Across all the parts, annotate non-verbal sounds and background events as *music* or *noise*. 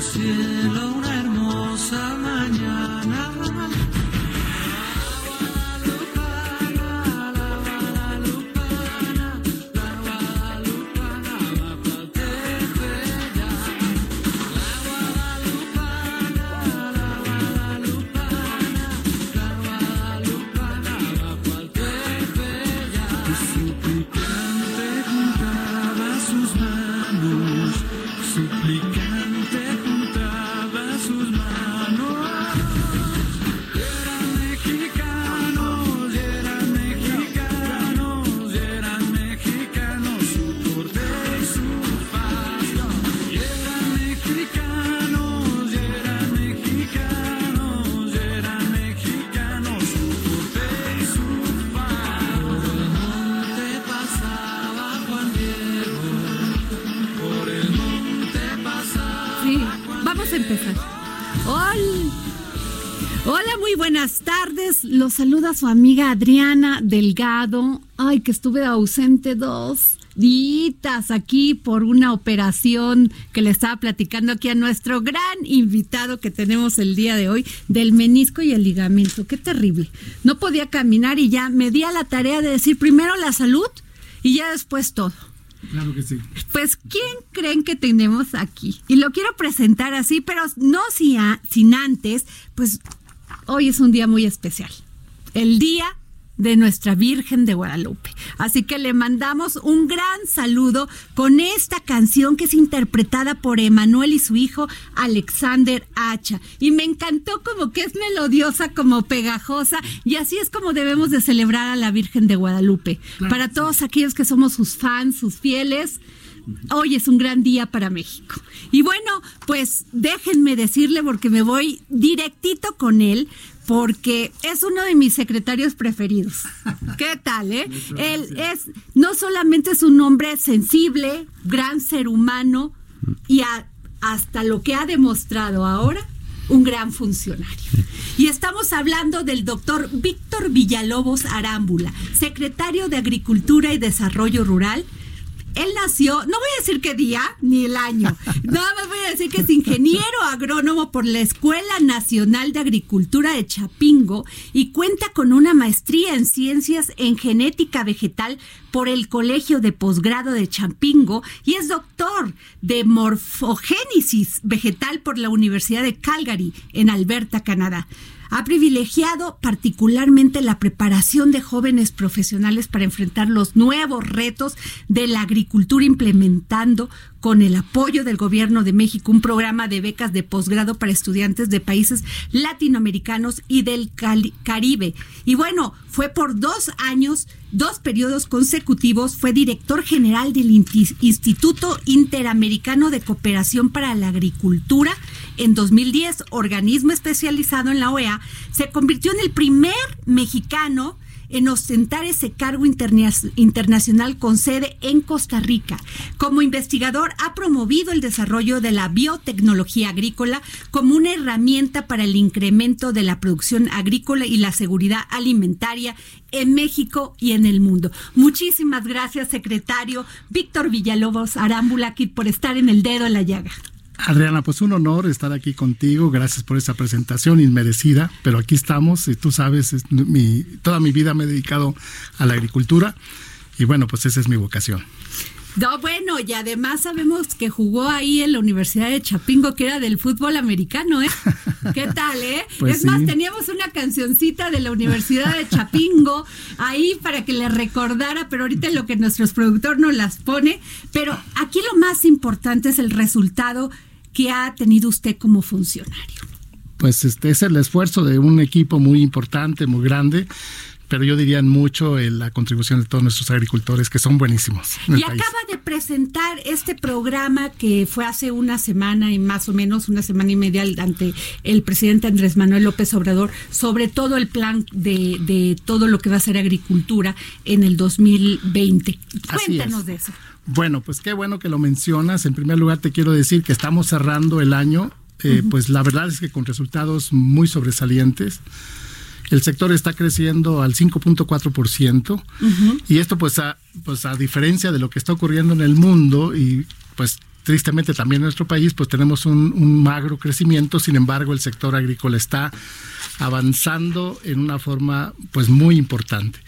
Cielo Los saluda su amiga Adriana Delgado. Ay, que estuve ausente dos días aquí por una operación que le estaba platicando aquí a nuestro gran invitado que tenemos el día de hoy del menisco y el ligamento. Qué terrible. No podía caminar y ya me di a la tarea de decir primero la salud y ya después todo. Claro que sí. Pues, ¿quién creen que tenemos aquí? Y lo quiero presentar así, pero no si a- sin antes, pues hoy es un día muy especial. El día de nuestra Virgen de Guadalupe. Así que le mandamos un gran saludo con esta canción que es interpretada por Emanuel y su hijo Alexander Hacha. Y me encantó como que es melodiosa, como pegajosa, y así es como debemos de celebrar a la Virgen de Guadalupe. Claro Para sí. todos aquellos que somos sus fans, sus fieles. Hoy es un gran día para México. Y bueno, pues déjenme decirle porque me voy directito con él porque es uno de mis secretarios preferidos. *laughs* ¿Qué tal, eh? Él es no solamente es un hombre sensible, gran ser humano y a- hasta lo que ha demostrado ahora un gran funcionario. Y estamos hablando del doctor Víctor Villalobos Arámbula, secretario de Agricultura y Desarrollo Rural. Él nació, no voy a decir qué día ni el año, *laughs* nada más voy a decir que es ingeniero agrónomo por la Escuela Nacional de Agricultura de Chapingo y cuenta con una maestría en ciencias en genética vegetal por el Colegio de Posgrado de Chapingo y es doctor de morfogénesis vegetal por la Universidad de Calgary en Alberta, Canadá. Ha privilegiado particularmente la preparación de jóvenes profesionales para enfrentar los nuevos retos de la agricultura implementando con el apoyo del gobierno de México un programa de becas de posgrado para estudiantes de países latinoamericanos y del Caribe. Y bueno, fue por dos años, dos periodos consecutivos, fue director general del Instituto Interamericano de Cooperación para la Agricultura en 2010, organismo especializado en la OEA, se convirtió en el primer mexicano en ostentar ese cargo interna- internacional con sede en Costa Rica. Como investigador ha promovido el desarrollo de la biotecnología agrícola como una herramienta para el incremento de la producción agrícola y la seguridad alimentaria en México y en el mundo. Muchísimas gracias, secretario Víctor Villalobos Arámbula, por estar en el dedo en la llaga. Adriana, pues un honor estar aquí contigo. Gracias por esa presentación inmerecida, pero aquí estamos y tú sabes, toda mi vida me he dedicado a la agricultura y bueno, pues esa es mi vocación. No, bueno, y además sabemos que jugó ahí en la Universidad de Chapingo, que era del fútbol americano, ¿eh? ¿Qué tal, eh? *laughs* Pues es más, teníamos una cancioncita de la Universidad de Chapingo ahí para que le recordara, pero ahorita lo que nuestros productor nos las pone. Pero aquí lo más importante es el resultado que ha tenido usted como funcionario. Pues este es el esfuerzo de un equipo muy importante, muy grande, pero yo diría mucho la contribución de todos nuestros agricultores que son buenísimos. Y país. acaba de presentar este programa que fue hace una semana y más o menos una semana y media ante el presidente Andrés Manuel López Obrador sobre todo el plan de, de todo lo que va a ser agricultura en el 2020. Así Cuéntanos es. de eso. Bueno, pues qué bueno que lo mencionas. En primer lugar, te quiero decir que estamos cerrando el año, eh, pues la verdad es que con resultados muy sobresalientes. El sector está creciendo al 5.4% y esto pues a, pues a diferencia de lo que está ocurriendo en el mundo y pues tristemente también en nuestro país pues tenemos un, un magro crecimiento, sin embargo el sector agrícola está avanzando en una forma pues muy importante.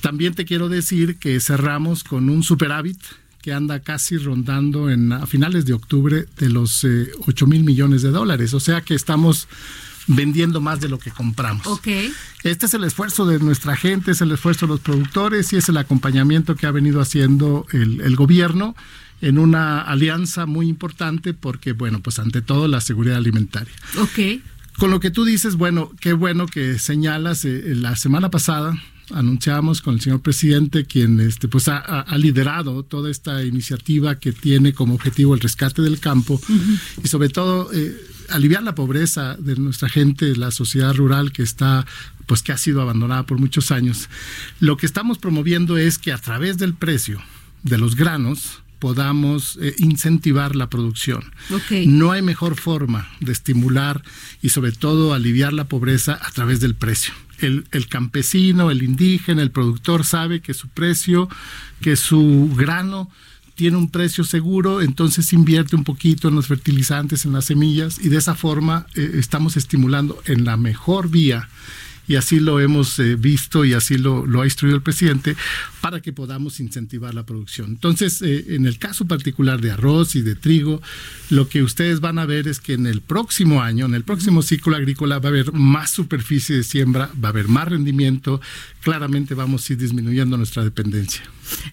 También te quiero decir que cerramos con un superávit que anda casi rondando en a finales de octubre de los eh, 8 mil millones de dólares, o sea que estamos vendiendo más de lo que compramos. Este es el esfuerzo de nuestra gente, es el esfuerzo de los productores y es el acompañamiento que ha venido haciendo el, el gobierno en una alianza muy importante porque, bueno, pues ante todo la seguridad alimentaria. Con lo que tú dices, bueno, qué bueno que señalas, eh, la semana pasada anunciamos con el señor presidente, quien este, pues ha, liderado toda esta iniciativa que tiene como objetivo el rescate del campo y sobre todo eh, aliviar la pobreza de nuestra gente, la sociedad rural que está pues que ha sido abandonada por muchos años. Lo que estamos promoviendo es que a través del precio de los granos podamos eh, incentivar la producción. No hay mejor forma de estimular y sobre todo aliviar la pobreza a través del precio. El, el campesino, el indígena, el productor sabe que su precio, que su grano tiene un precio seguro, entonces invierte un poquito en los fertilizantes, en las semillas y de esa forma eh, estamos estimulando en la mejor vía y así lo hemos eh, visto y así lo, ha instruido el presidente para que podamos incentivar la producción. Entonces, eh, en el caso particular de arroz y de trigo, lo que ustedes van a ver es que en el próximo año, en el próximo ciclo agrícola, va a haber más superficie de siembra, va a haber más rendimiento, claramente vamos a ir disminuyendo nuestra dependencia.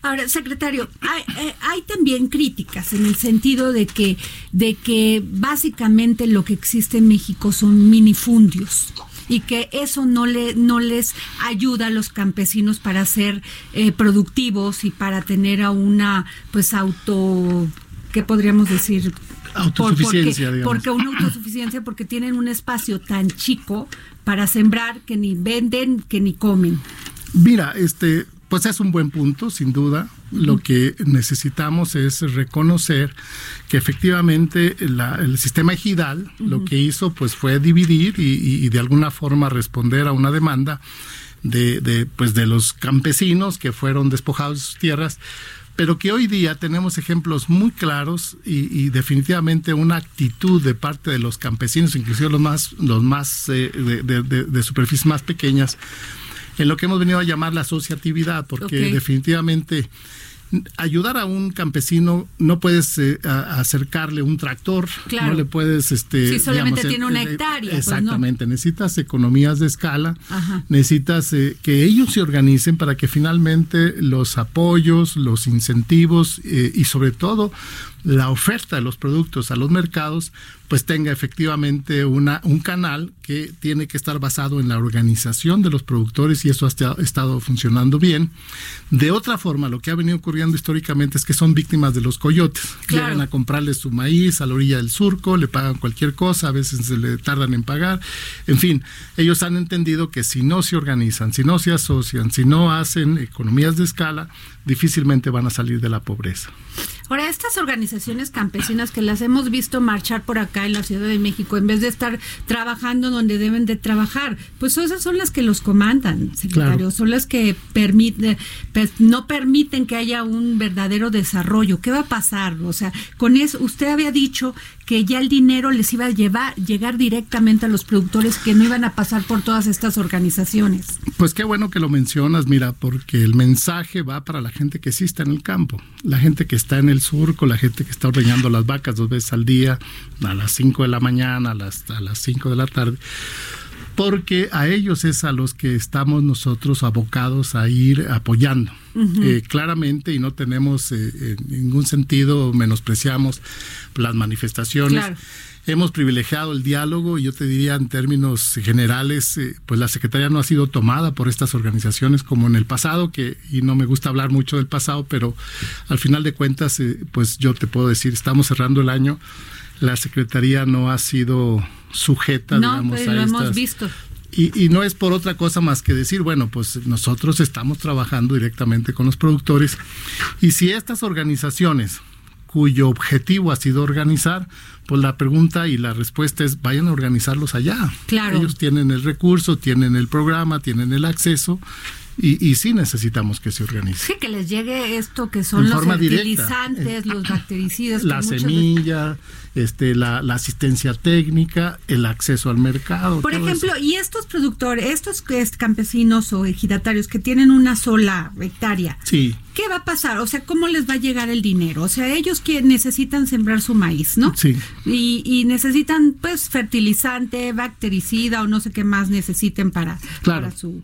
Ahora, secretario, hay, eh, hay también críticas en el sentido de que, de que básicamente lo que existe en México son minifundios y que eso no le no les ayuda a los campesinos para ser eh, productivos y para tener a una pues auto qué podríamos decir Autosuficiencia, porque, digamos. porque una autosuficiencia porque tienen un espacio tan chico para sembrar que ni venden que ni comen Mira, este, pues es un buen punto, sin duda. Lo que necesitamos es reconocer que efectivamente la- el sistema ejidal lo que hizo pues fue dividir y, y- y de alguna forma responder a una demanda de, de, pues de los campesinos que fueron despojados de sus tierras pero que hoy día tenemos ejemplos muy claros y, y definitivamente una actitud de parte de los campesinos, inclusive los más, los más eh, de- de- de superficies más pequeñas, en lo que hemos venido a llamar la asociatividad, porque definitivamente ayudar a un campesino no puedes eh, a- acercarle un tractor, Claro. no le puedes este Sí, solamente digamos, tiene una eh, eh, hectárea, pues, ¿no? Exactamente, necesitas economías de escala, Ajá. necesitas eh, que ellos se organicen para que finalmente los apoyos, los incentivos eh, y sobre todo la oferta de los productos a los mercados pues tenga efectivamente una, un canal que tiene que estar basado en la organización de los productores y eso ha esta- estado funcionando bien. De otra forma, lo que ha venido ocurriendo históricamente es que son víctimas de los coyotes. Claro. Llegan a comprarle su maíz a la orilla del surco, le pagan cualquier cosa, a veces se le tardan en pagar. En fin, ellos han entendido que si no se organizan, si no se asocian, si no hacen economías de escala, difícilmente van a salir de la pobreza. Ahora, estas organizaciones campesinas que las hemos visto marchar por acá en la Ciudad de México, en vez de estar trabajando donde deben de trabajar, pues esas son las que los comandan, secretario, Claro. son las que permite, pues, no permiten que haya un verdadero desarrollo. ¿Qué va a pasar? O sea, con eso, usted había dicho que ya el dinero les iba a llevar, llegar directamente a los productores que no iban a pasar por todas estas organizaciones. Pues qué bueno que lo mencionas, mira, porque el mensaje va para la gente que sí está en el campo, la gente que está en el surco, la gente que está ordeñando las vacas dos veces al día, a las 5 de la mañana, a las, a las 5 de la tarde porque a ellos es a los que estamos nosotros abocados a ir apoyando. Eh, claramente, y no tenemos eh, en ningún sentido, menospreciamos las manifestaciones. Claro. Hemos privilegiado el diálogo y yo te diría en términos generales, eh, pues la Secretaría no ha sido tomada por estas organizaciones como en el pasado, que y no me gusta hablar mucho del pasado, pero al final de cuentas, eh, pues yo te puedo decir, estamos cerrando el año, la Secretaría no ha sido sujeta, No, digamos, pues a lo hemos visto. Y, y no es por otra cosa más que decir, bueno, pues nosotros estamos trabajando directamente con los productores y si estas organizaciones cuyo objetivo ha sido organizar, pues la pregunta y la respuesta es vayan a organizarlos allá. Claro. Ellos tienen el recurso, tienen el programa, tienen el acceso y, y sí necesitamos que se organicen. Sí, que les llegue esto que son En los directa. fertilizantes, los bactericidas. La semilla, este, la, la asistencia técnica, el acceso al mercado. Por eso. ejemplo, y estos productores, estos campesinos o ejidatarios que tienen una sola hectárea, Sí, ¿qué va a pasar? O sea, ¿cómo les va a llegar el dinero? O sea, ellos que necesitan sembrar su maíz, ¿no? Sí. Y, y necesitan, pues, fertilizante, bactericida o no sé qué más necesiten para, Claro. para su...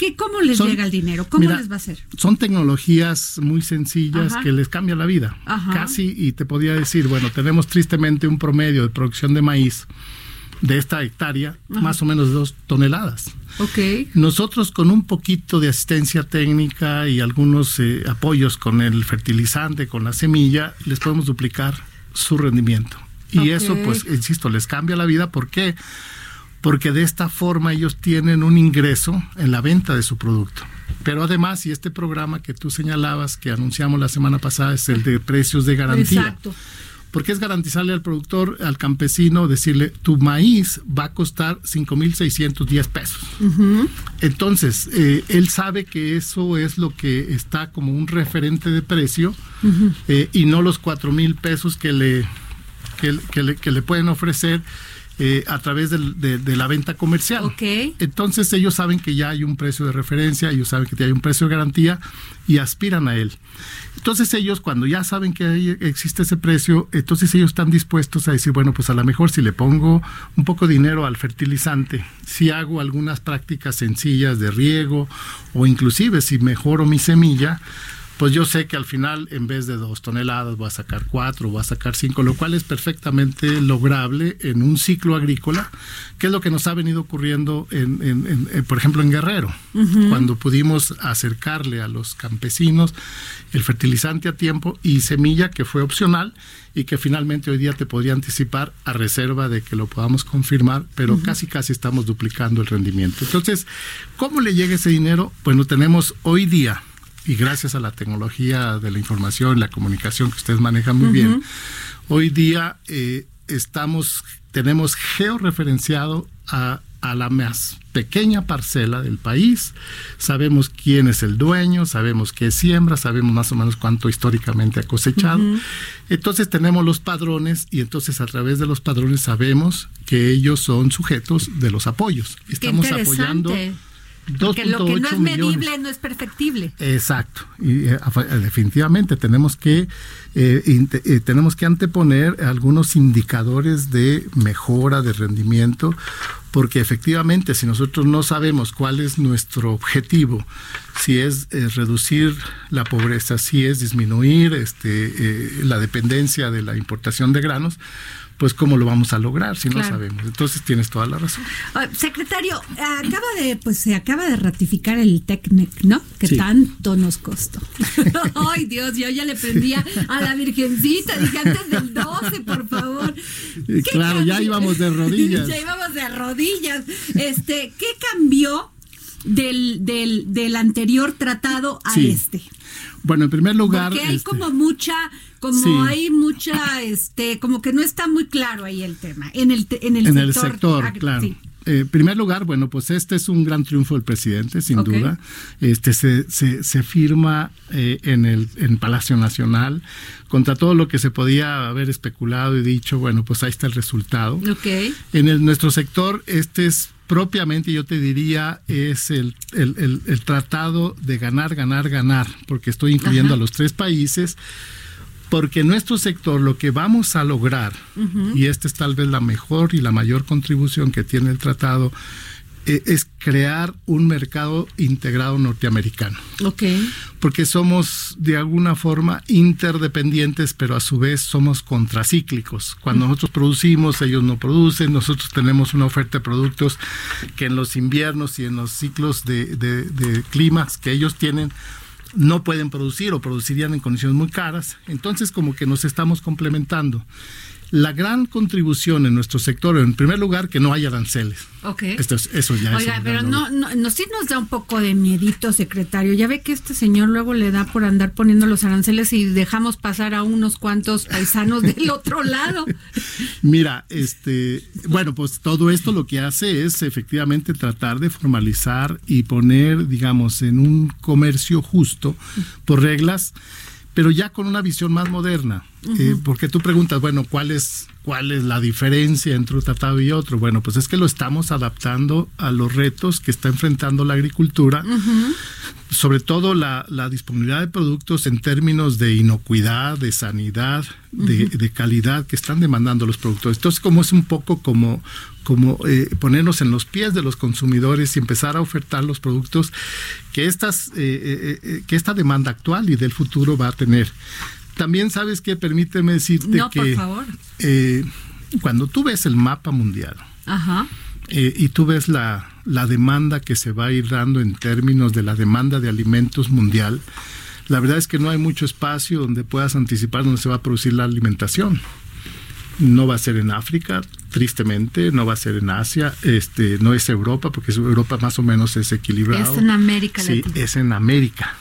¿Qué, ¿Cómo les Son- llega el dinero? ¿Cómo mira, les va a hacer? Son tecnologías muy sencillas Ajá. que les cambia la vida. Ajá. Casi, y te podría decir, bueno, tenemos tristemente un promedio de producción de maíz de esta hectárea, más o menos de dos toneladas. Ok. Nosotros con un poquito de asistencia técnica y algunos eh, apoyos con el fertilizante, con la semilla, les podemos duplicar su rendimiento. Y eso, pues, insisto, les cambia la vida. ¿Por qué? Porque de esta forma ellos tienen un ingreso en la venta de su producto. Pero además, y este programa que tú señalabas, que anunciamos la semana pasada, es el de precios de garantía. Exacto. Porque es garantizarle al productor, al campesino, decirle, tu maíz va a costar 5.610 pesos. Entonces, eh, él sabe que eso es lo que está como un referente de precio eh, y no los 4.000 pesos que le, que, que le, que le pueden ofrecer eh, a través del- de, de la venta comercial. Entonces ellos saben que ya hay un precio de referencia, ellos saben que ya hay un precio de garantía y aspiran a él. Entonces ellos cuando ya saben que hay- existe ese precio, entonces ellos están dispuestos a decir, bueno, pues a lo mejor si le pongo un poco de dinero al fertilizante, si hago algunas prácticas sencillas de riego o inclusive si mejoro mi semilla, pues yo sé que al final en vez de dos toneladas voy a sacar cuatro, voy a sacar cinco, lo cual es perfectamente lograble en un ciclo agrícola, que es lo que nos ha venido ocurriendo, en, en- en- en, por ejemplo, en Guerrero, cuando pudimos acercarle a los campesinos el fertilizante a tiempo y semilla que fue opcional y que finalmente hoy día te podría anticipar a reserva de que lo podamos confirmar, pero casi casi estamos duplicando el rendimiento. Entonces, ¿cómo le llega ese dinero? Bueno, tenemos hoy día y gracias a la tecnología de la información, la comunicación que ustedes manejan muy bien, hoy día eh, estamos, tenemos georreferenciado a, a la más pequeña parcela del país, sabemos quién es el dueño, sabemos qué siembra, sabemos más o menos cuánto históricamente ha cosechado. Entonces tenemos los padrones y entonces a través de los padrones sabemos que ellos son sujetos de los apoyos. Estamos apoyando. Porque lo que no 2.8 es millones. medible no es perfectible. Exacto, y eh, eh, definitivamente tenemos que eh, eh, tenemos que anteponer algunos indicadores de mejora de rendimiento, porque efectivamente si nosotros no sabemos cuál es nuestro objetivo, si es eh, reducir la pobreza, si es disminuir este, eh, la dependencia de la importación de granos, pues cómo lo vamos a lograr si no Claro. sabemos. Entonces tienes toda la razón. Ah, secretario, acaba de, pues se acaba de ratificar el TECMEC, ¿no? Que Sí. tanto nos costó. *laughs* Ay, Dios, yo ya le prendía a la Virgencita, dije antes del 12, por favor. Y ¿Qué claro, ya íbamos de *laughs* rodillas. ya íbamos de rodillas. Este, ¿qué cambió del, del, del anterior tratado a Sí. este? Bueno, en primer lugar... Porque hay este, como mucha, como Sí. hay mucha, este, como que no está muy claro ahí el tema, en el, en el en sector. el sector, claro. sí. En primer lugar, bueno, pues este es un gran triunfo del presidente, sin duda. Este se, se, se firma eh, en el en Palacio Nacional contra todo lo que se podía haber especulado y dicho. Bueno, pues ahí está el resultado. En el, nuestro sector, este es propiamente, yo te diría, es el, el- el- el tratado de ganar, ganar, ganar, porque estoy incluyendo Ajá. a los tres países, porque en nuestro sector lo que vamos a lograr, y esta es tal vez la mejor y la mayor contribución que tiene el tratado, eh, es crear un mercado integrado norteamericano Ok. porque somos de alguna forma interdependientes, pero a su vez somos contracíclicos. Cuando nosotros producimos, ellos no producen, nosotros tenemos una oferta de productos que en los inviernos y en los ciclos de, de- de climas que ellos tienen, no pueden producir o producirían en condiciones muy caras. Entonces, como que nos estamos complementando. La gran contribución en nuestro sector, en primer lugar, que no hay aranceles. Ok. Esto es- eso ya es Oiga, pero no, no, no, sí nos da un poco de miedito, secretario. Ya ve que este señor luego le da por andar poniendo los aranceles y dejamos pasar a unos cuantos paisanos del *laughs* otro lado. Mira, este, bueno, pues todo esto lo que hace es efectivamente tratar de formalizar y poner, digamos, en un comercio justo por reglas, pero ya con una visión más moderna. Eh, porque tú preguntas, bueno, ¿cuál es, ¿cuál es la diferencia entre un tratado y otro? Bueno, pues es que lo estamos adaptando a los retos que está enfrentando la agricultura sobre todo la, la disponibilidad de productos en términos de inocuidad, de sanidad, de, de calidad que están demandando los productores. Entonces, como es un poco como, como eh, ponernos en los pies de los consumidores y empezar a ofertar los productos que, estas, eh, eh, que esta demanda actual y del futuro va a tener. También sabes que permíteme decirte No, por que favor. eh, cuando tú ves el mapa mundial, Ajá. y tú ves la, la demanda que se va a ir dando en términos de la demanda de alimentos mundial, la verdad es que no hay mucho espacio donde puedas anticipar dónde se va a producir la alimentación. No va a ser en África, tristemente, no va a ser en Asia, este, no es Europa, porque Europa más o menos es equilibrado. Es en América Sí, Latina. es en América.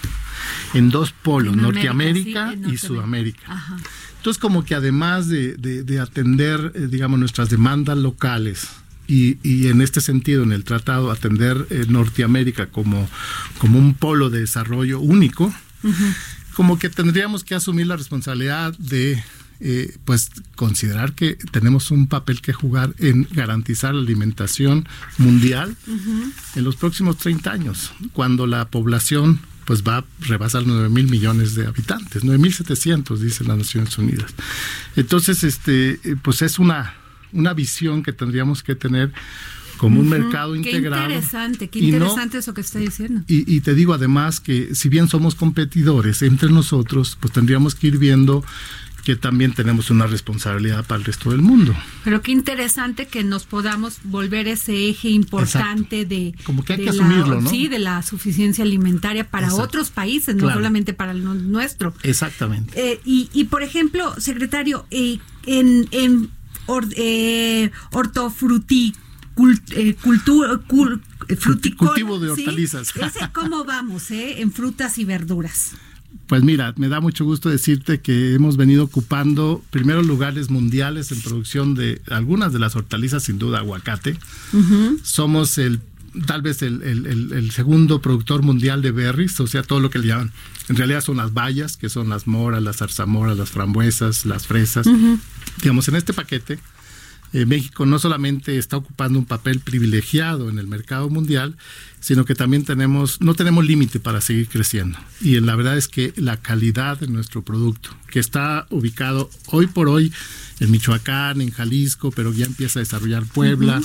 En dos polos, En América, Norteamérica sí, en y. Sudamérica. Ajá. Entonces, como que además de, de- de atender, eh, digamos, nuestras demandas locales y, y en este sentido, en el tratado, atender eh, Norteamérica como, como un polo de desarrollo único, como que tendríamos que asumir la responsabilidad de, eh, pues, considerar que tenemos un papel que jugar en garantizar la alimentación mundial en los próximos 30 años, cuando la población pues va a rebasar 9 mil millones de habitantes, 9 mil 700, dicen las Naciones Unidas. Entonces, este, eh, pues es una, una visión que tendríamos que tener como un mercado Qué integrado. interesante, qué y no- interesante eso que está diciendo. y, y te digo además que si bien somos competidores entre nosotros, pues tendríamos que ir viendo que también tenemos una responsabilidad para el resto del mundo. Pero qué interesante que nos podamos volver ese eje importante de Como que hay que la- asumirlo, ¿no? Sí, de la suficiencia alimentaria para Exacto. otros países, no solamente para el nu- nuestro. Exactamente. Eh, y, y, por ejemplo, secretario, eh, en, en or, eh, hortofruticultura, Cultivo de hortalizas. Ese, ¿Cómo vamos, eh? En frutas y verduras. Pues mira, me da mucho gusto decirte que hemos venido ocupando primeros lugares mundiales en producción de algunas de las hortalizas, sin duda aguacate. Somos el tal vez el, el- el- el segundo productor mundial de berries, o sea, todo lo que le llaman. En realidad son las bayas, que son las moras, las zarzamoras, las frambuesas, las fresas. Digamos, en este paquete, eh, México no solamente está ocupando un papel privilegiado en el mercado mundial, sino que también tenemos, no tenemos límite para seguir creciendo. Y la verdad es que la calidad de nuestro producto, que está ubicado hoy por hoy en Michoacán, en Jalisco, pero ya empieza a desarrollar Puebla,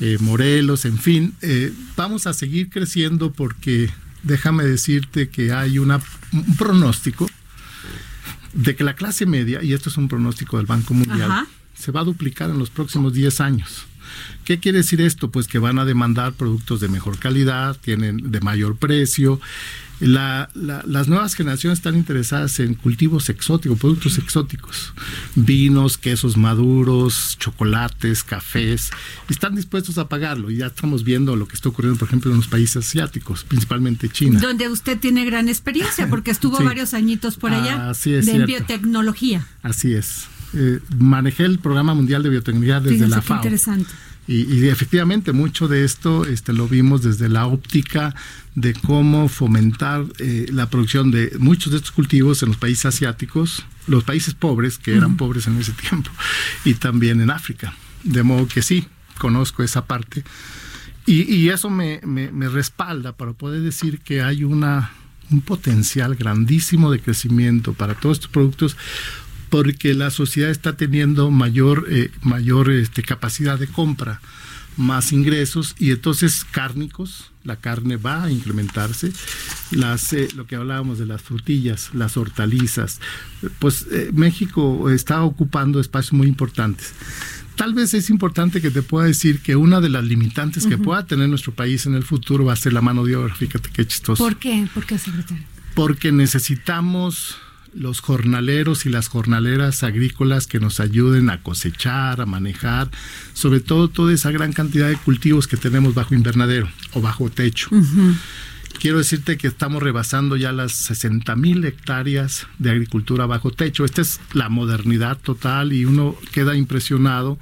eh, Morelos, en fin, eh, vamos a seguir creciendo porque déjame decirte que hay una, un pronóstico de que la clase media, y esto es un pronóstico del Banco Mundial, Ajá. Se va a duplicar en los próximos 10 años. ¿Qué quiere decir esto? Pues que van a demandar productos de mejor calidad, tienen de mayor precio. La- la- las nuevas generaciones están interesadas en cultivos exóticos, productos exóticos, vinos, quesos maduros, chocolates, cafés, y están dispuestos a pagarlo. Y ya estamos viendo lo que está ocurriendo, por ejemplo, en los países asiáticos, principalmente China. Donde usted tiene gran experiencia, porque estuvo *laughs* Sí. varios añitos por allá Así es, de cierto. biotecnología. Así es. Eh, manejé el Programa Mundial de Biotecnología desde Fíjese la FAO. interesante. Y, y efectivamente mucho de esto este, lo vimos desde la óptica de cómo fomentar eh, la producción de muchos de estos cultivos en los países asiáticos, los países pobres, que eran pobres en ese tiempo, y también en África. De modo que sí, conozco esa parte. Y, y eso me, me, me respalda para poder decir que hay una, un potencial grandísimo de crecimiento para todos estos productos porque la sociedad está teniendo mayor, eh, mayor este, capacidad de compra, más ingresos y entonces cárnicos, la carne va a incrementarse, las, eh, lo que hablábamos de las frutillas, las hortalizas, pues eh, México está ocupando espacios muy importantes. Tal vez es importante que te pueda decir que una de las limitantes que pueda tener nuestro país en el futuro va a ser la mano de obra. Fíjate qué chistoso. ¿Por qué? ¿Por qué, secretario? Porque necesitamos los jornaleros y las jornaleras agrícolas que nos ayuden a cosechar, a manejar, sobre todo toda esa gran cantidad de cultivos que tenemos bajo invernadero o bajo techo. Quiero decirte que estamos rebasando ya las 60 mil hectáreas de agricultura bajo techo. Esta es la modernidad total y uno queda impresionado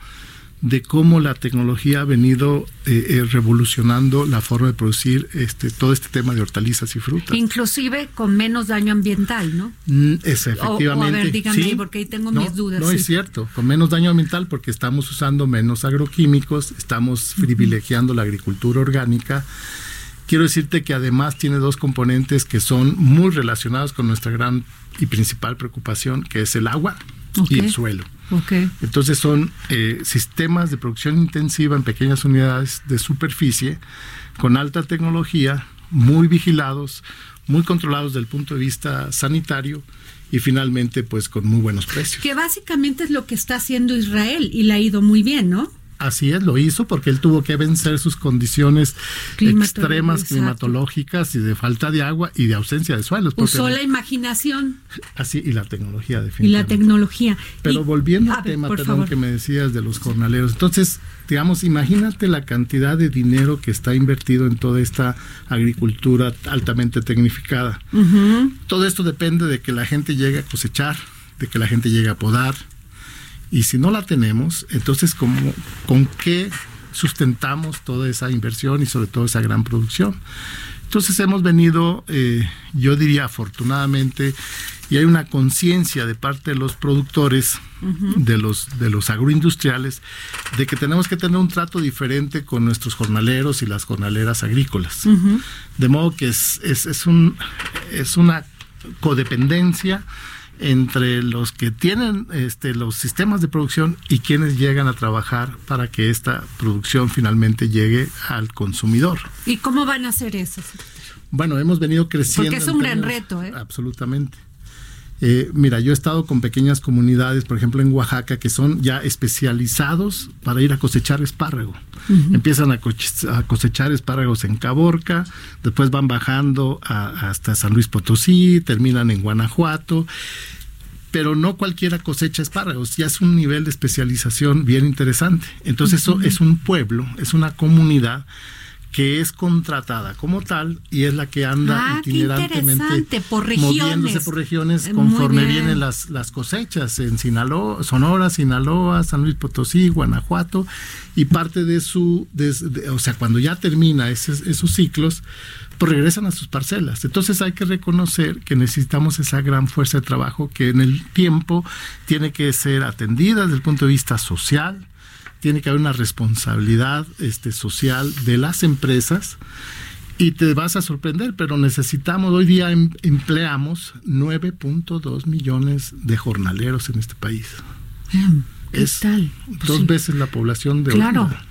de cómo la tecnología ha venido eh, eh, revolucionando la forma de producir este todo este tema de hortalizas y frutas. Inclusive con menos daño ambiental, ¿no? Mm, es efectivamente. O- o a ver, dígame ahí, porque ahí tengo no, mis dudas, No sí. es cierto, con menos daño ambiental porque estamos usando menos agroquímicos, estamos privilegiando la agricultura orgánica. Quiero decirte que además tiene dos componentes que son muy relacionados con nuestra gran y principal preocupación, que es el agua y el suelo. Ok. Entonces son eh, sistemas de producción intensiva en pequeñas unidades de superficie con alta tecnología, muy vigilados, muy controlados desde el punto de vista sanitario y finalmente pues con muy buenos precios. Que básicamente es lo que está haciendo Israel y le ha ido muy bien, ¿no? Así es, lo hizo porque él tuvo que vencer sus condiciones extremas exacto. climatológicas y de falta de agua y de ausencia de suelos. Usó la imaginación Así, y la tecnología y la definitivamente. tecnología. Pero Y- volviendo al tema, perdón, favor. que me decías de los jornaleros. Entonces, digamos, imagínate la cantidad de dinero que está invertido en toda esta agricultura altamente tecnificada. Todo esto depende de que la gente llegue a cosechar, de que la gente llegue a podar. Y si no la tenemos, entonces, ¿cómo, ¿con qué sustentamos toda esa inversión y sobre todo esa gran producción? Entonces hemos venido, eh, yo diría afortunadamente, y hay una conciencia de parte de los productores, de, los, de los agroindustriales, de que tenemos que tener un trato diferente con nuestros jornaleros y las jornaleras agrícolas. De modo que es, es, es, un, es una codependencia entre los que tienen este, los sistemas de producción y quienes llegan a trabajar para que esta producción finalmente llegue al consumidor. ¿Y cómo van a hacer eso? Bueno, hemos venido creciendo. Porque es un gran términos- reto, ¿eh? Absolutamente. Eh, mira, yo he estado con pequeñas comunidades, por ejemplo en Oaxaca, que son ya especializados para ir a cosechar espárrago. Empiezan a, coche- a cosechar espárragos en Caborca, después van bajando a- hasta San Luis Potosí, terminan en Guanajuato, pero no cualquiera cosecha espárragos, ya es un nivel de especialización bien interesante. Entonces eso es un pueblo, es una comunidad que es contratada como tal y es la que anda Ah, itinerantemente por moviéndose por regiones conforme vienen las, las cosechas en Sinaloa, Sonora, Sinaloa, San Luis Potosí, Guanajuato y parte de su, de- de- o sea, cuando ya termina ese- esos ciclos, pues regresan a sus parcelas. Entonces hay que reconocer que necesitamos esa gran fuerza de trabajo que en el tiempo tiene que ser atendida desde el punto de vista social, tiene que haber una responsabilidad este, social de las empresas y te vas a sorprender, pero necesitamos, hoy día em- empleamos 9.2 millones de jornaleros en este país. ¿Qué es tal? Dos sí. veces la población de Claro. Holanda.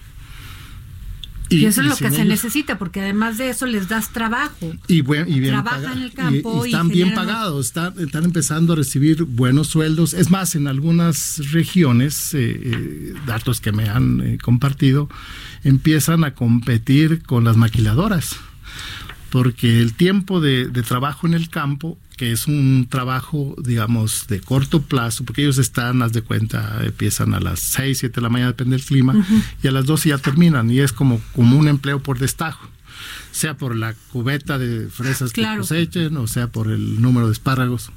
Y, eso es lo que se necesita, porque además de eso les das trabajo. y, buen- y bien Trabajan en el campo y, y están bien generan- pagados, están, están empezando a recibir buenos sueldos. Es más, en algunas regiones, eh, eh, datos que me han eh, compartido, empiezan a competir con las maquiladoras, porque el tiempo de, de trabajo en el campo, que es un trabajo, digamos, de corto plazo, porque ellos están, haz de cuenta, empiezan a las 6, 7 de la mañana, depende del clima, y a las 12 ya terminan, y es como, como un empleo por destajo sea por la cubeta de fresas Claro. que cosechen o sea por el número de espárragos.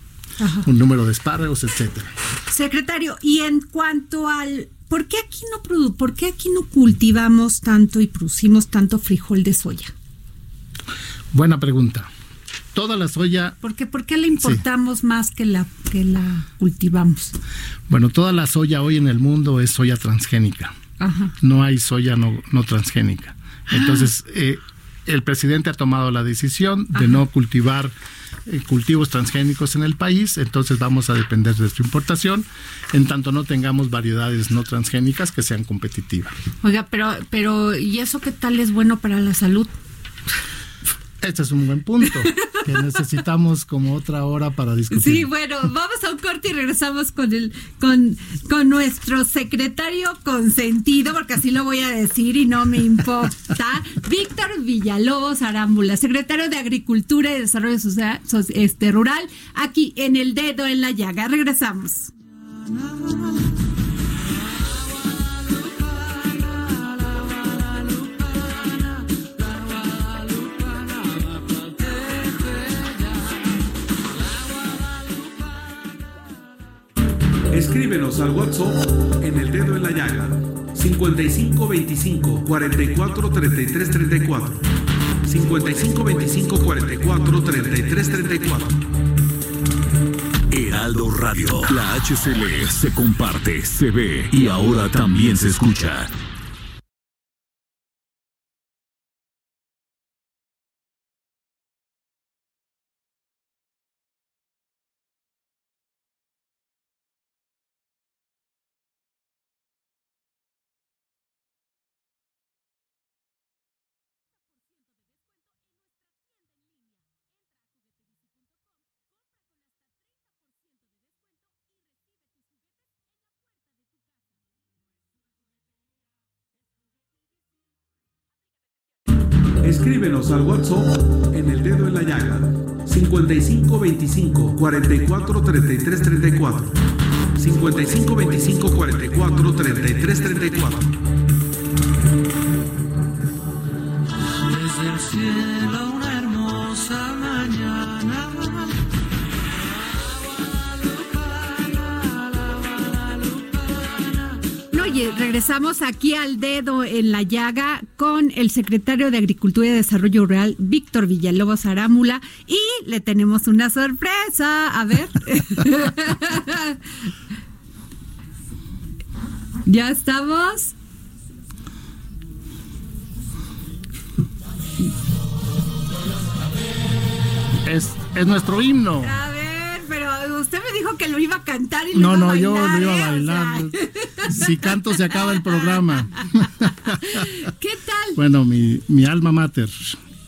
un número de espárragos, etcétera. Secretario, y en cuanto al ¿por qué aquí no produ por qué aquí no cultivamos tanto y producimos tanto frijol de soya? Buena pregunta. Toda la soya, ¿Por qué, por qué la importamos más que la que la cultivamos? bueno, toda la soya hoy en el mundo es soya transgénica. Ajá. no hay soya no, no transgénica. Entonces, eh, el presidente ha tomado la decisión de no cultivar eh, cultivos transgénicos en el país, entonces vamos a depender de su importación, en tanto no tengamos variedades no transgénicas que sean competitivas. Oiga, pero pero ¿y eso qué tal es bueno para la salud? Este es un buen punto, que necesitamos como otra hora para discutir. Sí, bueno, vamos a un corte y regresamos con el con, con nuestro secretario consentido, porque así lo voy a decir y no me importa, *laughs* Víctor Villalobos Arámbula, secretario de Agricultura y Desarrollo Social, so- este, Rural, aquí en el dedo en la llaga. Regresamos. Escríbenos al WhatsApp en el dedo en la llaga 55 25 44 33 34 55 25 44 33 34 Heraldo Radio. La HCL se comparte, se ve y ahora también se escucha. Escríbenos al WhatsApp en el dedo en la llaga 55 25 44 33 34 55 25 44 33 34 Desde el cielo Oye, regresamos aquí al dedo en la llaga con el secretario de Agricultura y Desarrollo Rural, Víctor Villalobos Arámula, y le tenemos una sorpresa. A ver. *laughs* ya estamos. Es, es nuestro himno. A usted me dijo que lo iba a cantar y lo No, iba no, a yo bailar, lo iba ¿eh? a O bailar. sea, Si canto se acaba el programa. *laughs* ¿Qué tal? Bueno, mi, mi alma mater.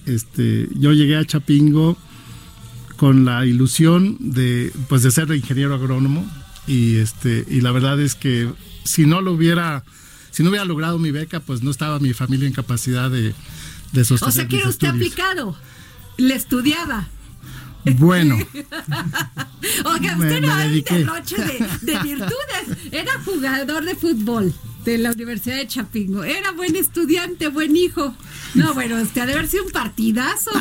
Este, yo llegué a Chapingo con la ilusión de, pues, de ser ingeniero agrónomo y este, y la verdad es que si no lo hubiera, si no hubiera logrado mi beca, pues no estaba mi familia en capacidad de, de sostener O sea, que era usted estudios. aplicado. Le estudiaba. Bueno, *laughs* Oiga, usted no hay derroche de, de virtudes. Era jugador de fútbol de la Universidad de Chapingo. Era buen estudiante, buen hijo. No, bueno, usted ha de haber sido un partidazo.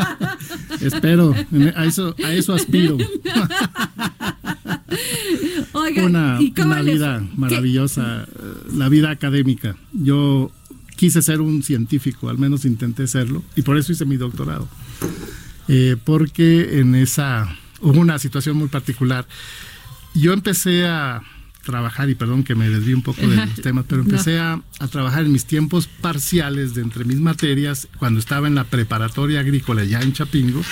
*laughs* espero, a eso, a eso aspiro. *laughs* Oiga, una, ¿y cómo una le vida maravillosa, eh, la vida académica. Yo quise ser un científico, al menos intenté serlo, y por eso hice mi doctorado. Eh, porque en esa hubo una situación muy particular. Yo empecé a trabajar, y perdón que me desvíe un poco de los *laughs* temas, pero empecé a, a trabajar en mis tiempos parciales de entre mis materias, cuando estaba en la preparatoria agrícola ya en Chapingo,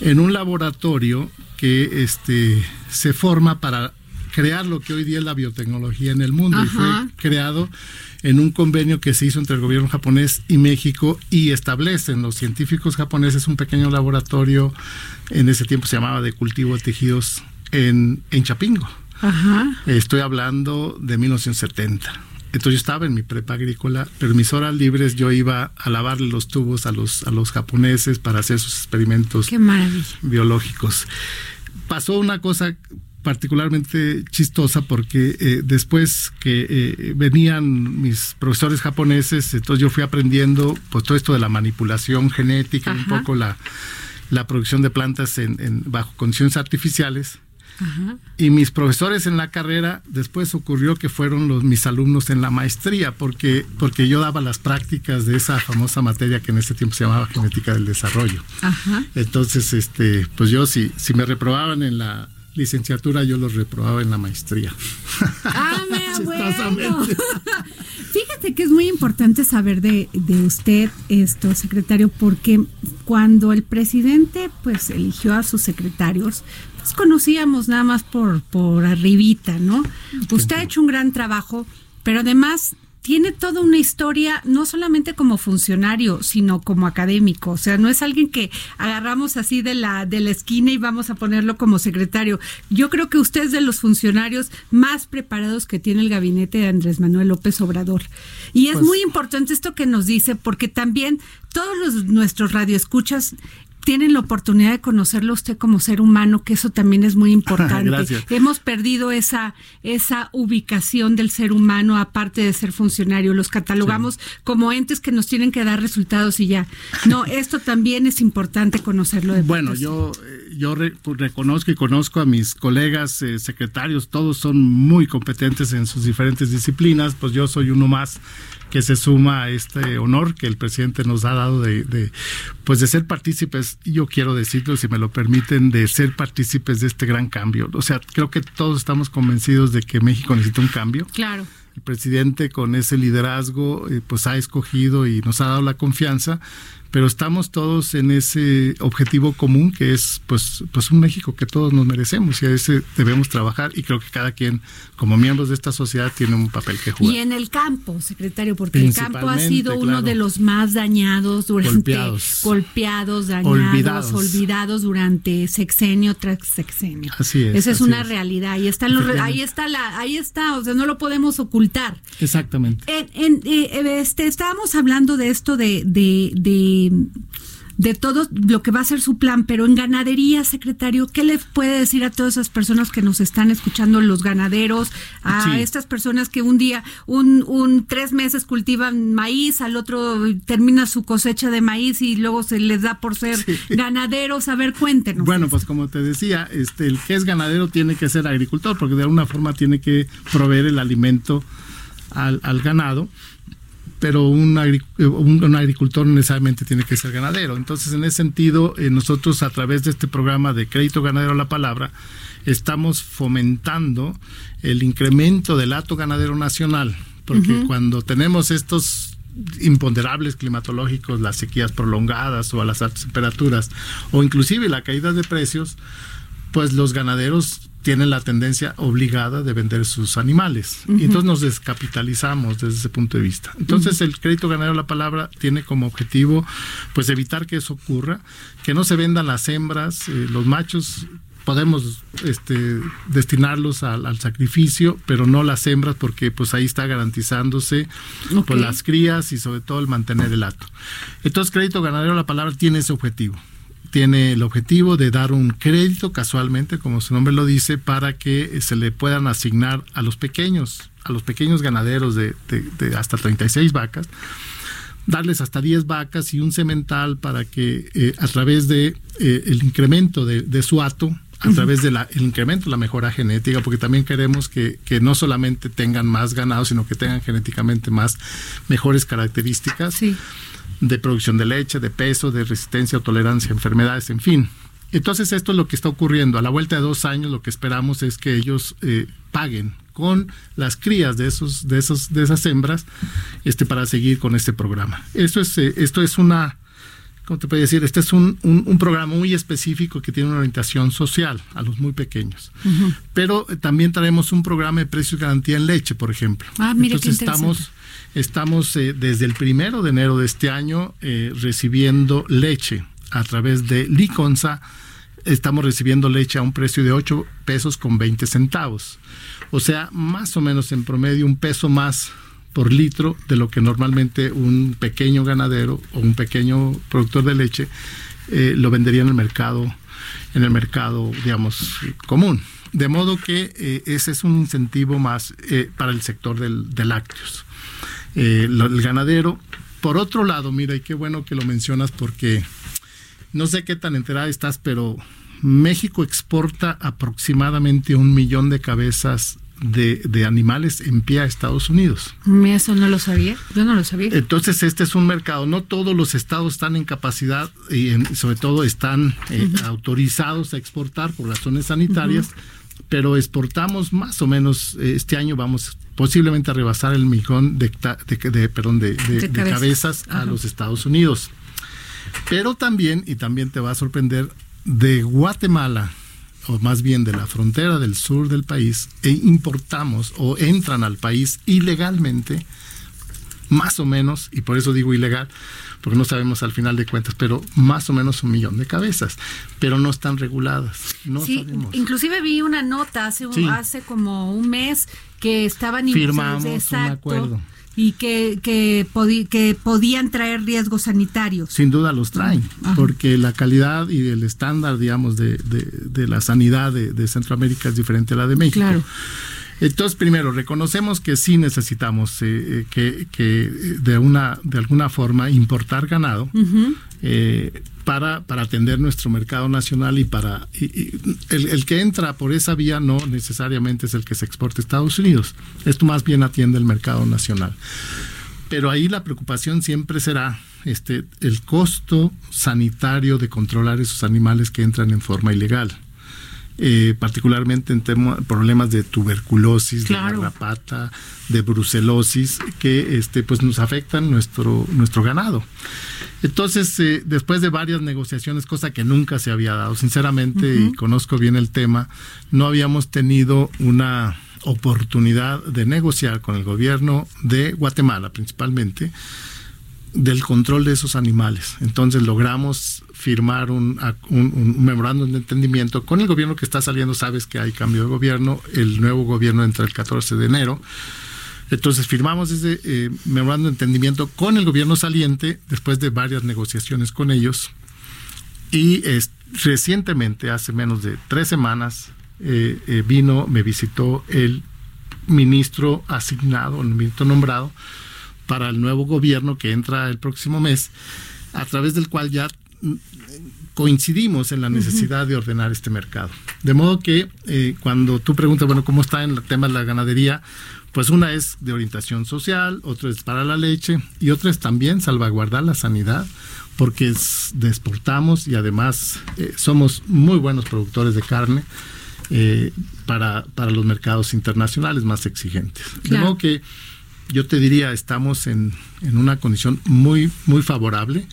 en un laboratorio que este, se forma para crear lo que hoy día es la biotecnología en el mundo. Y fue creado en un convenio que se hizo entre el gobierno japonés y México y establecen los científicos japoneses un pequeño laboratorio, en ese tiempo se llamaba de cultivo de tejidos en, en Chapingo. Ajá. Estoy hablando de 1970. Entonces yo estaba en mi prepa agrícola, pero en mis horas libres yo iba a lavarle los tubos a los, a los japoneses para hacer sus experimentos Qué biológicos. Pasó una cosa particularmente chistosa porque eh, después que eh, venían mis profesores japoneses, entonces yo fui aprendiendo pues todo esto de la manipulación genética, un poco la la producción de plantas en, bajo condiciones artificiales. Y mis profesores en la carrera, después ocurrió que fueron los, mis alumnos en la maestría, porque, porque yo daba las prácticas de esa famosa materia que en ese tiempo se llamaba genética del desarrollo. Entonces, este, pues yo si, si me reprobaban en la licenciatura, yo los reprobaba en la maestría. Ah, *laughs* bueno. *laughs* Fíjate que es muy importante saber de, de, usted esto, secretario, porque cuando el presidente pues eligió a sus secretarios, pues conocíamos nada más por, por arribita, ¿no? Usted ha hecho un gran trabajo, pero además tiene toda una historia, no solamente como funcionario, sino como académico. O sea, no es alguien que agarramos así de la, de la esquina y vamos a ponerlo como secretario. Yo creo que usted es de los funcionarios más preparados que tiene el gabinete de Andrés Manuel López Obrador. Y es pues muy importante esto que nos dice, porque también todos los, nuestros radioescuchas tienen la oportunidad de conocerlo usted como ser humano, que eso también es muy *laughs* importante. Hemos perdido esa, esa ubicación del ser humano, aparte de ser funcionario. Los catalogamos como entes que nos tienen que dar resultados y ya. No, *laughs* esto también es importante conocerlo de Bueno, yo, yo reconozco y conozco a mis colegas eh, secretarios, todos son muy competentes en sus diferentes disciplinas, pues yo soy uno más que se suma a este honor que el presidente nos ha dado de, pues de ser partícipes, yo quiero decirlo si me lo permiten, de ser partícipes de este gran cambio. O sea, creo que todos estamos convencidos de que México necesita un cambio. Claro. El presidente con ese liderazgo eh, pues ha escogido y nos ha dado la confianza pero estamos todos en ese objetivo común que es pues pues un México que todos nos merecemos y a ese debemos trabajar y creo que cada quien como miembros de esta sociedad tiene un papel que jugar. Y en el campo, secretario, porque el campo ha sido uno de los más dañados durante golpeados, dañados, olvidados. durante sexenio tras sexenio. Así es. Esa es una realidad y están los ahí está la ahí está, o sea, no lo podemos ocultar. Exactamente. En, eh, este estábamos hablando de esto de, de de todo lo que va a ser su plan, pero en ganadería, secretario, ¿qué le puede decir a todas esas personas que nos están escuchando, los ganaderos, a estas personas que un día, un, un tres meses cultivan maíz, al otro termina su cosecha de maíz y luego se les da por ser ganaderos? A ver, cuéntenos. Bueno, pues como te decía, este, el que es ganadero tiene que ser agricultor, porque de alguna forma tiene que proveer el alimento al, al ganado pero un, un, agricultor no necesariamente tiene que ser ganadero. Entonces, en ese sentido, eh, nosotros a través de este programa de crédito ganadero a la palabra, estamos fomentando el incremento del hato ganadero nacional, porque cuando tenemos estos imponderables climatológicos, las sequías prolongadas o a las altas temperaturas, o inclusive la caída de precios, pues los ganaderos tienen la tendencia obligada de vender sus animales. Y entonces nos descapitalizamos desde ese punto de vista. Entonces el crédito ganadero la palabra tiene como objetivo pues evitar que eso ocurra, que no se vendan las hembras, eh, los machos podemos este, destinarlos al, sacrificio, pero no las hembras porque pues ahí está garantizándose pues, las crías y sobre todo el mantener el hato. Entonces crédito ganadero la palabra tiene ese objetivo tiene el objetivo de dar un crédito casualmente, como su nombre lo dice, para que se le puedan asignar a los pequeños, a los pequeños ganaderos de, hasta 36 vacas, darles hasta 10 vacas y un semental para que eh, a través de eh, el incremento de, su hato, a través del incremento de la mejora genética, porque también queremos que, que, no solamente tengan más ganado, sino que tengan genéticamente más mejores características. Sí de producción de leche, de peso, de resistencia o tolerancia a enfermedades, en fin. Entonces esto es lo que está ocurriendo. A la vuelta de dos años lo que esperamos es que ellos eh, paguen con las crías de esos, de esos, de esas hembras, este, para seguir con este programa. Esto es, eh, esto es una, ¿cómo te puedo decir? Este es un, un, programa muy específico que tiene una orientación social a los muy pequeños. Pero eh, también traemos un programa de precios garantía en leche, por ejemplo. Ah, mire Entonces estamos Estamos eh, desde el primero de enero de este año eh, recibiendo leche a través de Liconza. Estamos recibiendo leche a un precio de 8 pesos con 20 centavos. O sea, más o menos en promedio un peso más por litro de lo que normalmente un pequeño ganadero o un pequeño productor de leche eh, lo vendería en el mercado, en el mercado, digamos, común. De modo que ese es un incentivo más para el sector del, de lácteos. Eh, el ganadero. Por otro lado, mira, y qué bueno que lo mencionas porque no sé qué tan enterada estás, pero México exporta aproximadamente un millón de cabezas de, de, animales en pie a Estados Unidos. Eso no lo sabía, yo no lo sabía. Entonces este es un mercado, no todos los estados están en capacidad y en, sobre todo están eh, uh -huh. autorizados a exportar por razones sanitarias, uh -huh. Pero exportamos más o menos, eh, este año vamos posiblemente a rebasar el millón de, de, de perdón, de, de cabezas, cabezas a los Estados Unidos. Pero también, y también te va a sorprender, de Guatemala, o más bien de la frontera del sur del país, e importamos o entran al país ilegalmente, más o menos, y por eso digo ilegal, porque no sabemos al final de cuentas, pero más o menos un millón de cabezas, pero no están reguladas. No sí, sabemos. inclusive vi una nota hace, un, sí. hace como un mes que estaban firmamos exacto, un acuerdo y que, que, podi que, podían traer riesgos sanitarios. Sin duda los traen, Ajá. porque la calidad y el estándar, digamos, de, de, de la sanidad de, de, Centroamérica es diferente a la de México. Claro. Entonces, primero, reconocemos que sí necesitamos eh, que, que, de, una, de alguna forma importar ganado uh -huh. eh, para, para atender nuestro mercado nacional y para... Y, y el, el, que entra por esa vía no necesariamente es el que se exporta a Estados Unidos. Esto más bien atiende el mercado nacional. Pero ahí la preocupación siempre será este, el costo sanitario de controlar esos animales que entran en forma ilegal eh, particularmente en problemas de tuberculosis, claro. de garrapata, de brucelosis, que este, pues nos afectan nuestro, nuestro ganado. Entonces, eh, después de varias negociaciones, cosa que nunca se había dado, sinceramente, uh -huh. y conozco bien el tema, no habíamos tenido una oportunidad de negociar con el gobierno de Guatemala principalmente del control de esos animales. Entonces logramos firmar un, un, un, memorándum de entendimiento con el gobierno que está saliendo. Sabes que hay cambio de gobierno, el nuevo gobierno entra el 14 de enero. Entonces firmamos ese eh, memorándum de entendimiento con el gobierno saliente después de varias negociaciones con ellos. Y recientemente, hace menos de tres semanas, eh, eh, vino, me visitó el ministro asignado, el ministro nombrado, para el nuevo gobierno que entra el próximo mes, a través del cual ya coincidimos en la necesidad uh -huh. de ordenar este mercado. De modo que eh, cuando tú preguntas, bueno, ¿cómo está en el tema de la ganadería? Pues una es de orientación social, otra es para la leche y otra es también salvaguardar la sanidad porque es, exportamos y además eh, somos muy buenos productores de carne eh, para, para los mercados internacionales más exigentes. Claro. De modo que yo te diría, estamos en, en, una condición muy, muy favorable,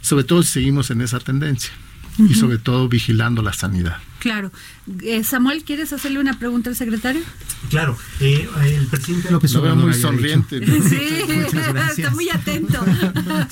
sobre todo si seguimos en esa tendencia y sobre todo vigilando la sanidad. Claro. Eh, Samuel, ¿quieres hacerle una pregunta al secretario? Claro. Eh, el presidente López Obrador. Lo veo muy sonriente. Sí, *laughs* está muy atento.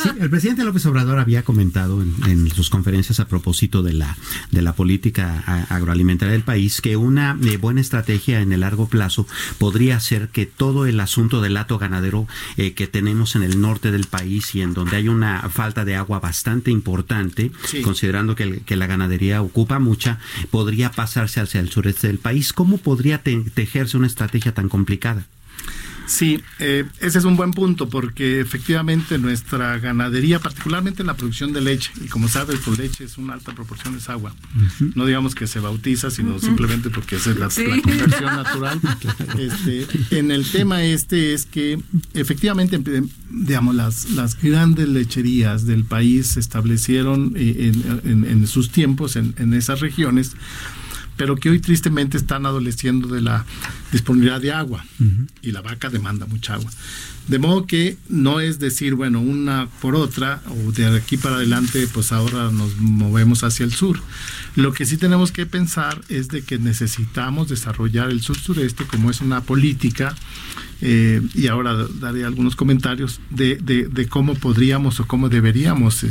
Sí, el presidente López Obrador había comentado en, en, sus conferencias a propósito de la, de la política agroalimentaria del país que una eh, buena estrategia en el largo plazo podría ser que todo el asunto del lato ganadero eh, que tenemos en el norte del país y en donde hay una falta de agua bastante importante, sí. considerando que, la ganadería ocupa mucha, podría pasarse hacia el sureste del país. ¿Cómo podría te tejerse una estrategia tan complicada? Sí, eh, ese es un buen punto porque efectivamente nuestra ganadería, particularmente en la producción de leche, y como sabes, pues leche es una alta proporción es agua. Uh -huh. No digamos que se bautiza, sino uh -huh. simplemente porque esa es la, sí. la conversión natural. este, en el tema este es que efectivamente, digamos, las, las grandes lecherías del país se establecieron en, en, en sus tiempos en, en esas regiones pero que hoy tristemente están adoleciendo de la disponibilidad de agua uh -huh. y la vaca demanda mucha agua. De modo que no es decir, bueno, una por otra o de aquí para adelante, pues ahora nos movemos hacia el sur. Lo que sí tenemos que pensar es de que necesitamos desarrollar el sur-sureste como es una política eh, y ahora daré algunos comentarios de, de, de, cómo podríamos o cómo deberíamos eh,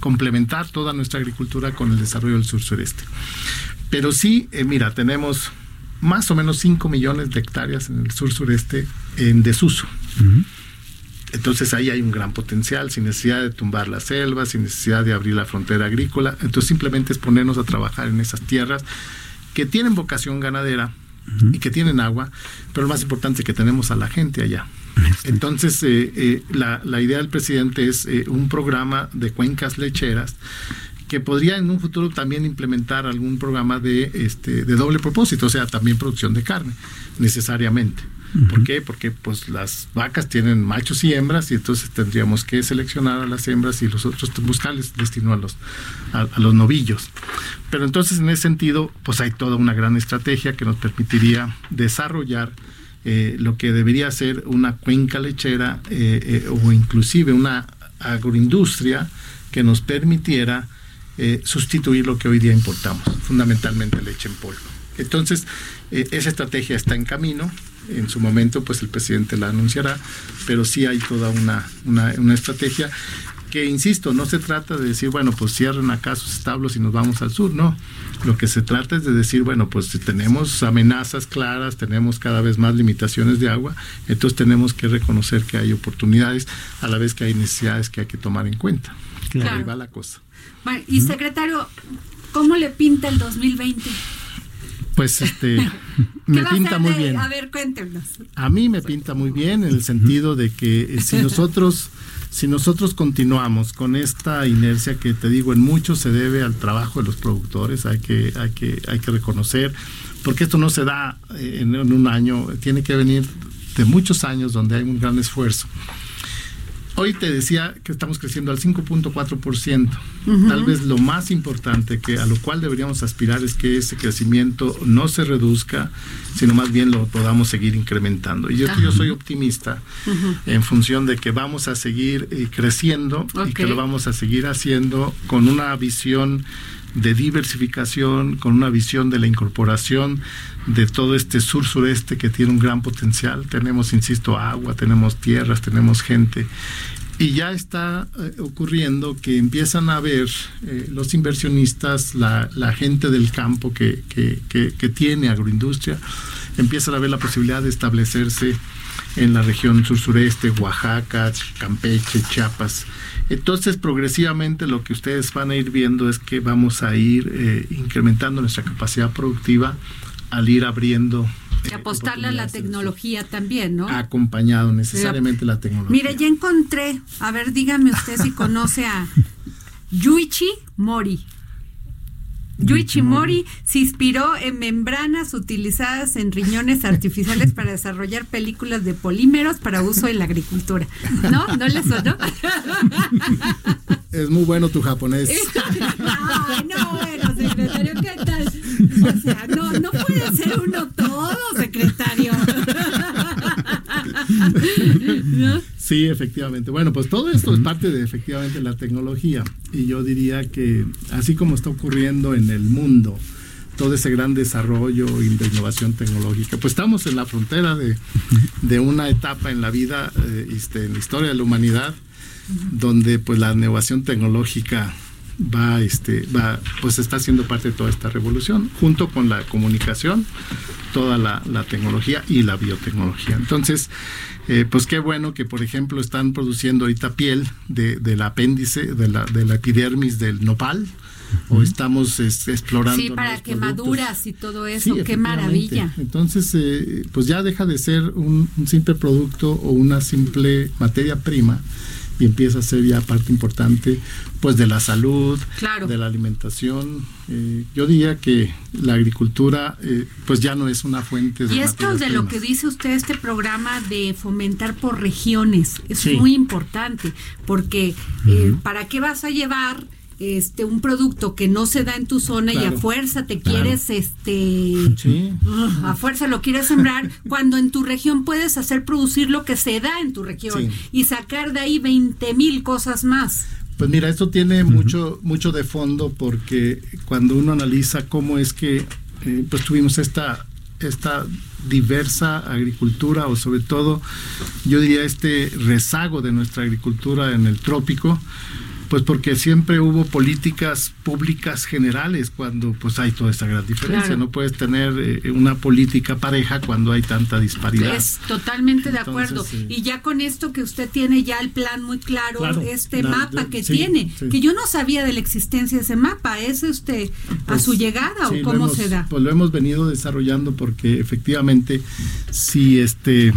complementar toda nuestra agricultura con el desarrollo del sur-sureste. Pero sí, eh, mira, tenemos más o menos 5 millones de hectáreas en el sur-sureste en desuso. Uh -huh. Entonces ahí hay un gran potencial, sin necesidad de tumbar las selvas, sin necesidad de abrir la frontera agrícola. Entonces simplemente es ponernos a trabajar en esas tierras que tienen vocación ganadera uh -huh. y que tienen agua, pero lo más importante es que tenemos a la gente allá. Entonces, eh, eh, la, la, idea del presidente es eh, un programa de cuencas lecheras que podría en un futuro también implementar algún programa de, este, de doble propósito, o sea, también producción de carne, necesariamente. ¿Por qué? Porque pues las vacas tienen machos y hembras y entonces tendríamos que seleccionar a las hembras y los otros buscarles destino a los, a, los novillos. Pero entonces en ese sentido pues hay toda una gran estrategia que nos permitiría desarrollar eh, lo que debería ser una cuenca lechera eh, eh, o inclusive una agroindustria que nos permitiera sustituir lo que hoy día importamos, fundamentalmente leche en polvo. Entonces, esa estrategia está en camino, en su momento pues el presidente la anunciará, pero sí hay toda una, una, estrategia que, insisto, no se trata de decir, bueno, pues cierren acá sus establos y nos vamos al sur, no. Lo que se trata es de decir, bueno, pues si tenemos amenazas claras, tenemos cada vez más limitaciones de agua, entonces tenemos que reconocer que hay oportunidades a la vez que hay necesidades que hay que tomar en cuenta. Claro. Ahí va la cosa. Y secretario, ¿cómo le pinta el 2020? Pues este *laughs* me pinta muy bien. A ver, cuéntenos. A mí me pinta muy bien en el sentido de que eh, si *laughs* nosotros si nosotros continuamos con esta inercia que te digo en mucho se debe al trabajo de los productores, hay que hay que hay que reconocer porque esto no se da eh, en un año, tiene que venir de muchos años donde hay un gran esfuerzo. Hoy te decía que estamos creciendo al 5.4%. Tal vez lo más importante que a lo cual deberíamos aspirar es que ese crecimiento no se reduzca, sino más bien lo podamos seguir incrementando. Y yo, yo soy optimista en función de que vamos a seguir eh, creciendo y que lo vamos a seguir haciendo con una visión de diversificación, con una visión de la incorporación de todo este sur-sureste que tiene un gran potencial. Tenemos, insisto, agua, tenemos tierras, tenemos gente. Y ya está eh, ocurriendo que empiezan a ver eh, los inversionistas, la, gente del campo que, que, que, tiene agroindustria, empiezan a ver la posibilidad de establecerse en la región sur-sureste, Oaxaca, Campeche, Chiapas. Entonces, progresivamente lo que ustedes van a ir viendo es que vamos a ir eh, incrementando nuestra capacidad productiva al ir abriendo y eh, apostarle a la tecnología también, ¿no? Acompañado necesariamente la tecnología. Mire, ya encontré, a ver, dígame usted si conoce a Yuichi Mori. Yuichi Mori se inspiró en membranas utilizadas en riñones artificiales para desarrollar películas de polímeros para uso en la agricultura. ¿No? ¿No le sonó? Es muy bueno tu japonés. *laughs* Ay, no, bueno, secretario, ¿qué tal? O sea, no, no puede ser uno todo, secretario. *laughs* Sí, efectivamente. Bueno, pues todo esto es parte de efectivamente la tecnología. Y yo diría que así como está ocurriendo en el mundo, todo ese gran desarrollo y de innovación tecnológica. Pues estamos en la frontera de, de una etapa en la vida, eh, este, en la historia de la humanidad, donde pues la innovación tecnológica va, este, va, pues está siendo parte de toda esta revolución, junto con la comunicación, toda la, tecnología y la biotecnología. Entonces, eh, pues qué bueno que, por ejemplo, están produciendo ahorita piel de, del apéndice, de la, de la epidermis del nopal, o estamos explorando. Sí, para quemaduras y todo eso, qué maravilla. Entonces, eh, pues ya deja de ser un, simple producto o una simple materia prima y empieza a ser ya parte importante pues de la salud, de la alimentación. Eh, yo diría que la agricultura eh, pues ya no es una fuente de... Y esto de lo que dice usted, este programa de fomentar por regiones, es muy importante, porque eh, ¿para qué vas a llevar este un producto que no se da en tu zona y a fuerza te quieres este a fuerza lo quieres sembrar *laughs* cuando en tu región puedes hacer producir lo que se da en tu región y sacar de ahí 20 mil cosas más. Pues mira esto tiene mucho mucho de fondo porque cuando uno analiza cómo es que eh, pues tuvimos esta esta diversa agricultura o sobre todo yo diría este rezago de nuestra agricultura en el trópico pues porque siempre hubo políticas públicas generales cuando pues hay toda esta gran diferencia. No puedes tener eh, una política pareja cuando hay tanta disparidad. Es totalmente de acuerdo. Y ya con esto que usted tiene ya el plan muy claro, este mapa que tiene, que yo no sabía de la existencia de ese mapa, ¿es usted a pues, su llegada o cómo se da? Pues lo hemos venido desarrollando porque efectivamente si este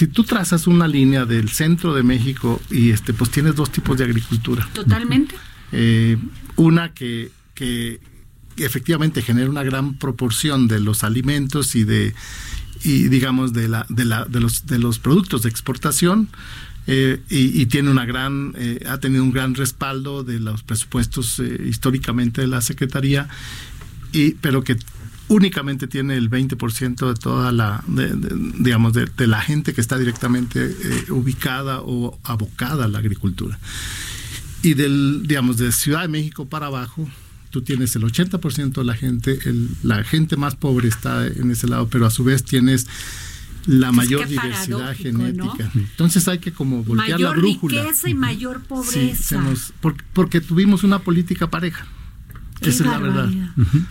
si tú trazas una línea del centro de México y este, pues tienes dos tipos de agricultura. Totalmente. Eh, una que, que efectivamente genera una gran proporción de los alimentos y de y digamos de la de la de los de los productos de exportación eh, y, tiene una gran eh, ha tenido un gran respaldo de los presupuestos eh, históricamente de la secretaría y pero que únicamente tiene el 20% de toda la digamos de, de, la gente que está directamente ubicada o abocada a la agricultura y del digamos de Ciudad de México para abajo tú tienes el 80% de la gente, el, la gente más pobre está en ese lado, pero a su vez tienes la mayor diversidad genética. Entonces hay que como voltear la brújula. Mayor riqueza y mayor pobreza. porque, porque, tuvimos una política pareja. Esa es la verdad.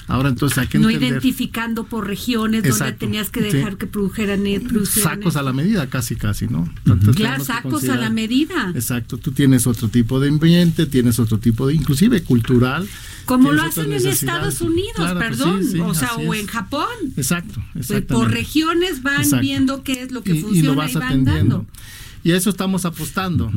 Ahora entonces hay que no identificando por regiones donde tenías que dejar que produjeran sacos a la medida casi casi, ¿no? claro, sacos a la medida. Exacto, tú tienes otro tipo de ambiente, tienes otro tipo de inclusive cultural. Como lo hacen en Estados Unidos, perdón, o sea, o en Japón. Exacto, pues por regiones van viendo qué es lo que funciona y, lo vas van Dando. Y a eso estamos apostando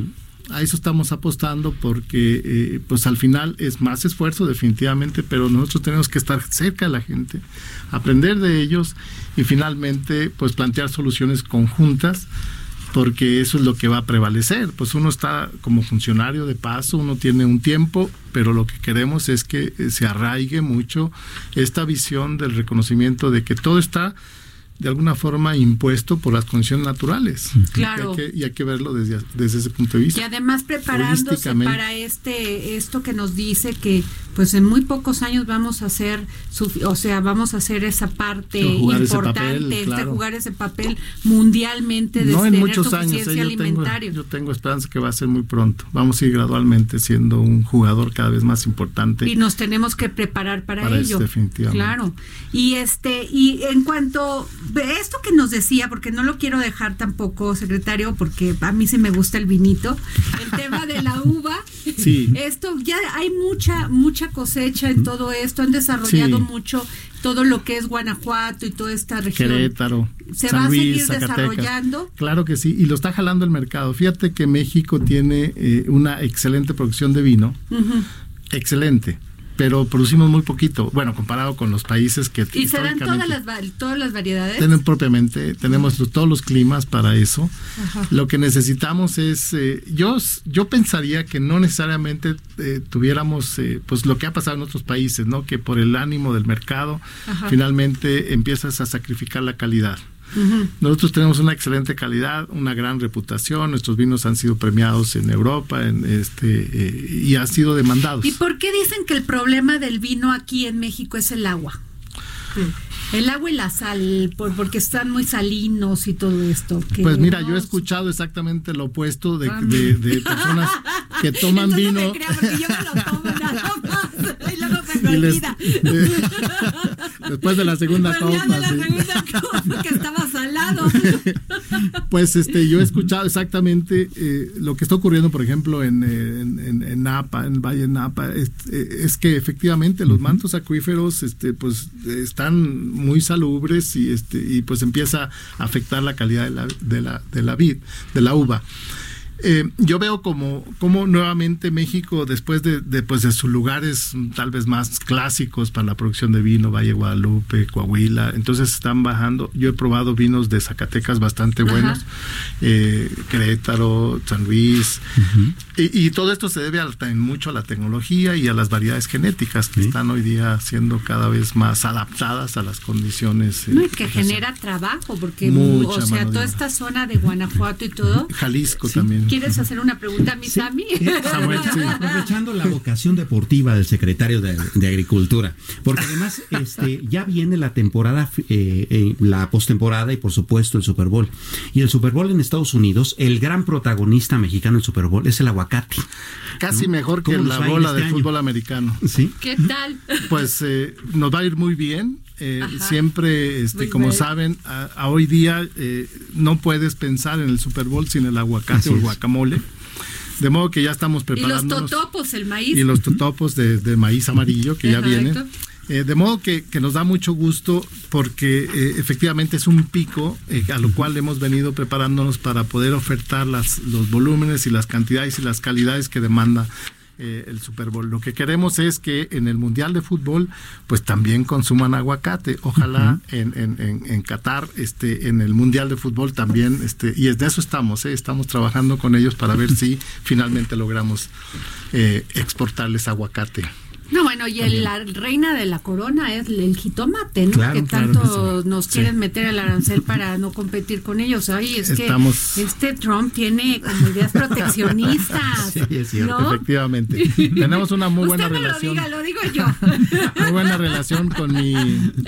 a eso estamos apostando porque eh, pues al final es más esfuerzo definitivamente, pero nosotros tenemos que estar cerca de la gente, aprender de ellos y finalmente pues plantear soluciones conjuntas porque eso es lo que va a prevalecer. Pues uno está como funcionario de paso, uno tiene un tiempo, pero lo que queremos es que eh, se arraigue mucho esta visión del reconocimiento de que todo está de alguna forma impuesto por las condiciones naturales. Claro. Y hay que, verlo desde, desde ese punto de vista. Y además preparándose para este esto que nos dice que pues en muy pocos años vamos a hacer o sea, vamos a hacer esa parte importante, de jugar ese papel mundialmente de no en muchos años, ¿eh? yo, tengo, yo tengo esperanza que va a ser muy pronto. Vamos a ir gradualmente siendo un jugador cada vez más importante. Y nos tenemos que preparar para, ello. definitivamente. Claro. Y este y en cuanto esto que nos decía, porque no lo quiero dejar tampoco, secretario, porque a mí sí me gusta el vinito, el tema de la *laughs* uva. Sí. Esto ya hay mucha, mucha cosecha en todo esto, han desarrollado mucho todo lo que es Guanajuato y toda esta región. Querétaro. ¿Se va a seguir desarrollando? Claro que sí, y lo está jalando el mercado. Fíjate que México tiene eh, una excelente producción de vino. Excelente pero producimos muy poquito, bueno, comparado con los países que... ¿Y se dan todas las, todas las variedades? Tienen propiamente, tenemos todos los climas para eso. Lo que necesitamos es, eh, yo, yo pensaría que no necesariamente eh, tuviéramos, eh, pues lo que ha pasado en otros países, ¿no? Que por el ánimo del mercado, finalmente empiezas a sacrificar la calidad. Nosotros tenemos una excelente calidad, una gran reputación, nuestros vinos han sido premiados en Europa en este, eh, y han sido demandados. ¿Y por qué dicen que el problema del vino aquí en México es el agua? El agua y la sal, porque están muy salinos y todo esto. pues mira, yo he escuchado exactamente lo opuesto de, de, personas que *laughs* toman vino. No me yo me lo tomo nada más *laughs* y luego se me olvida. *laughs* después de la segunda copa. De la segunda copa que estaba salado. *laughs* pues este, yo he escuchado exactamente eh, lo que está ocurriendo, por ejemplo, en, en, en, Napa, en el Valle de Napa, es, es que efectivamente los mantos acuíferos, este, pues están muy salubres y este y pues empieza a afectar la calidad de la, de la, de la vid, de la uva. Eh, yo veo como, como nuevamente México, después de, de, pues de sus lugares tal vez más clásicos para la producción de vino, Valle Guadalupe, Coahuila, entonces están bajando. Yo he probado vinos de Zacatecas bastante buenos, eh, Querétaro, San Luis, y, todo esto se debe mucho a la tecnología y a las variedades genéticas que están hoy día siendo cada vez más adaptadas a las condiciones. Eh, que genera trabajo, porque o sea, toda esta zona de Guanajuato y todo. Jalisco también. ¿Quieres hacer una pregunta a mi Sammy? Aprovechando la vocación deportiva del secretario de, Agricultura, porque además este, ya viene la temporada, eh, eh, la postemporada y por supuesto el Super Bowl. Y el Super Bowl en Estados Unidos, el gran protagonista mexicano del Super Bowl es el aguacate. Casi mejor que la bola de este fútbol americano. ¿Sí? ¿Qué tal? Pues eh, nos va a ir muy bien. Siempre, este, como saben, a, hoy día no puedes pensar en el Super Bowl sin el aguacate o el guacamole. De modo que ya estamos preparando. Y los totopos, el maíz. Y los totopos de, maíz amarillo que ya vienen. Eh, de modo que, que, nos da mucho gusto porque eh, efectivamente es un pico eh, a lo cual hemos venido preparándonos para poder ofertar las, los volúmenes y las cantidades y las calidades que demanda eh, el Super Bowl. Lo que queremos es que en el Mundial de Fútbol, pues también consuman aguacate. Ojalá en, en, en, Qatar, este, en el Mundial de Fútbol también, este, y de eso estamos, ¿eh? estamos trabajando con ellos para ver si *laughs* finalmente logramos eh, exportarles aguacate. No, bueno, y el, la reina de la corona es el jitomate, ¿no? Claro, que claro tanto que sí. nos Sí. quieren meter el arancel para no competir con ellos. Ay, es Estamos- que este Trump tiene como ideas *laughs* proteccionistas. Sí, es cierto. ¿no? Efectivamente. *laughs* Tenemos una muy buena Usted me relación. lo diga, lo digo yo. *laughs* muy buena relación con mi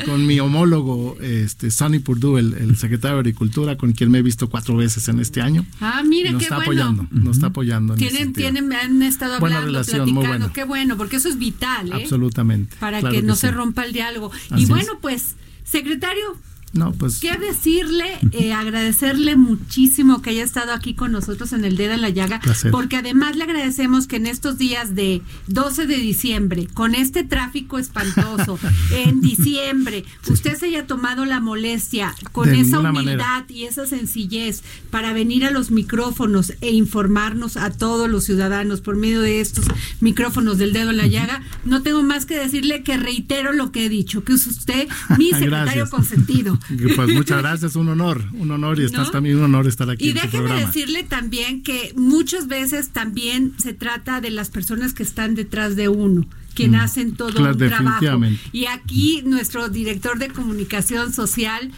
con mi homólogo este Sonny Purdue, el, el secretario de Agricultura, con quien me he visto cuatro veces en este año. Ah, mire, nos qué está bueno. apoyando, nos está apoyando. en Tienen, tienen, han estado Buena hablando, relación, muy platicando. buena. Qué bueno, porque eso es vital, ¿eh? Absolutamente. Para claro que no se rompa el diálogo. Así y es. bueno, pues, secretario, No, pues ¿Qué decirle? Eh, agradecerle muchísimo que haya estado aquí con nosotros en el Dedo en la Llaga, Placer. porque además le agradecemos que en estos días de 12 de diciembre, con este tráfico espantoso, *laughs* en diciembre, usted se haya tomado la molestia con De esa humildad manera. y esa sencillez para venir a los micrófonos e informarnos a todos los ciudadanos por medio de estos micrófonos del Dedo en la Llaga. No tengo más que decirle que reitero lo que he dicho, que es usted mi *laughs* secretario consentido. Pues muchas gracias, un honor, un honor y *laughs* estás ¿No? también un honor estar aquí Y en déjeme programa. decirle también que muchas veces también se trata de las personas que están detrás de uno, quien Mm, hacen todo claro, un trabajo. Y aquí nuestro director de comunicación social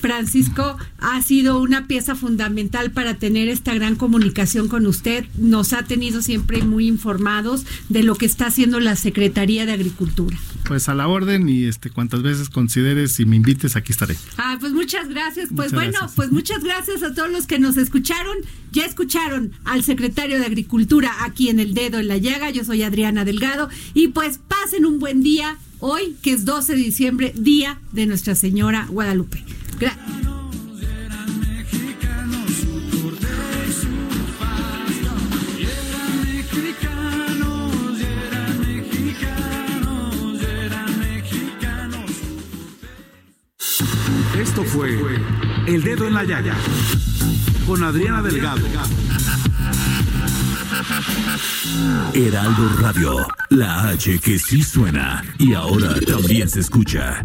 Francisco ha sido una pieza fundamental para tener esta gran comunicación con usted. Nos ha tenido siempre muy informados de lo que está haciendo la Secretaría de Agricultura. Pues a la orden y este cuantas veces consideres y me invites aquí estaré. Ah, pues muchas gracias. Pues Muchas bueno, gracias. pues muchas gracias a todos los que nos escucharon. Ya escucharon al secretario de Agricultura aquí en el dedo en la llaga. Yo soy Adriana Delgado y pues pasen un buen día hoy, que es 12 de diciembre, día de Nuestra Señora Guadalupe. Gra- Mexicanos, eran mexicanos, eran mexicanos. Esto fue El Dedo en la Llaga con Adriana Delgado. Heraldo Radio, la H que sí suena y ahora también se escucha.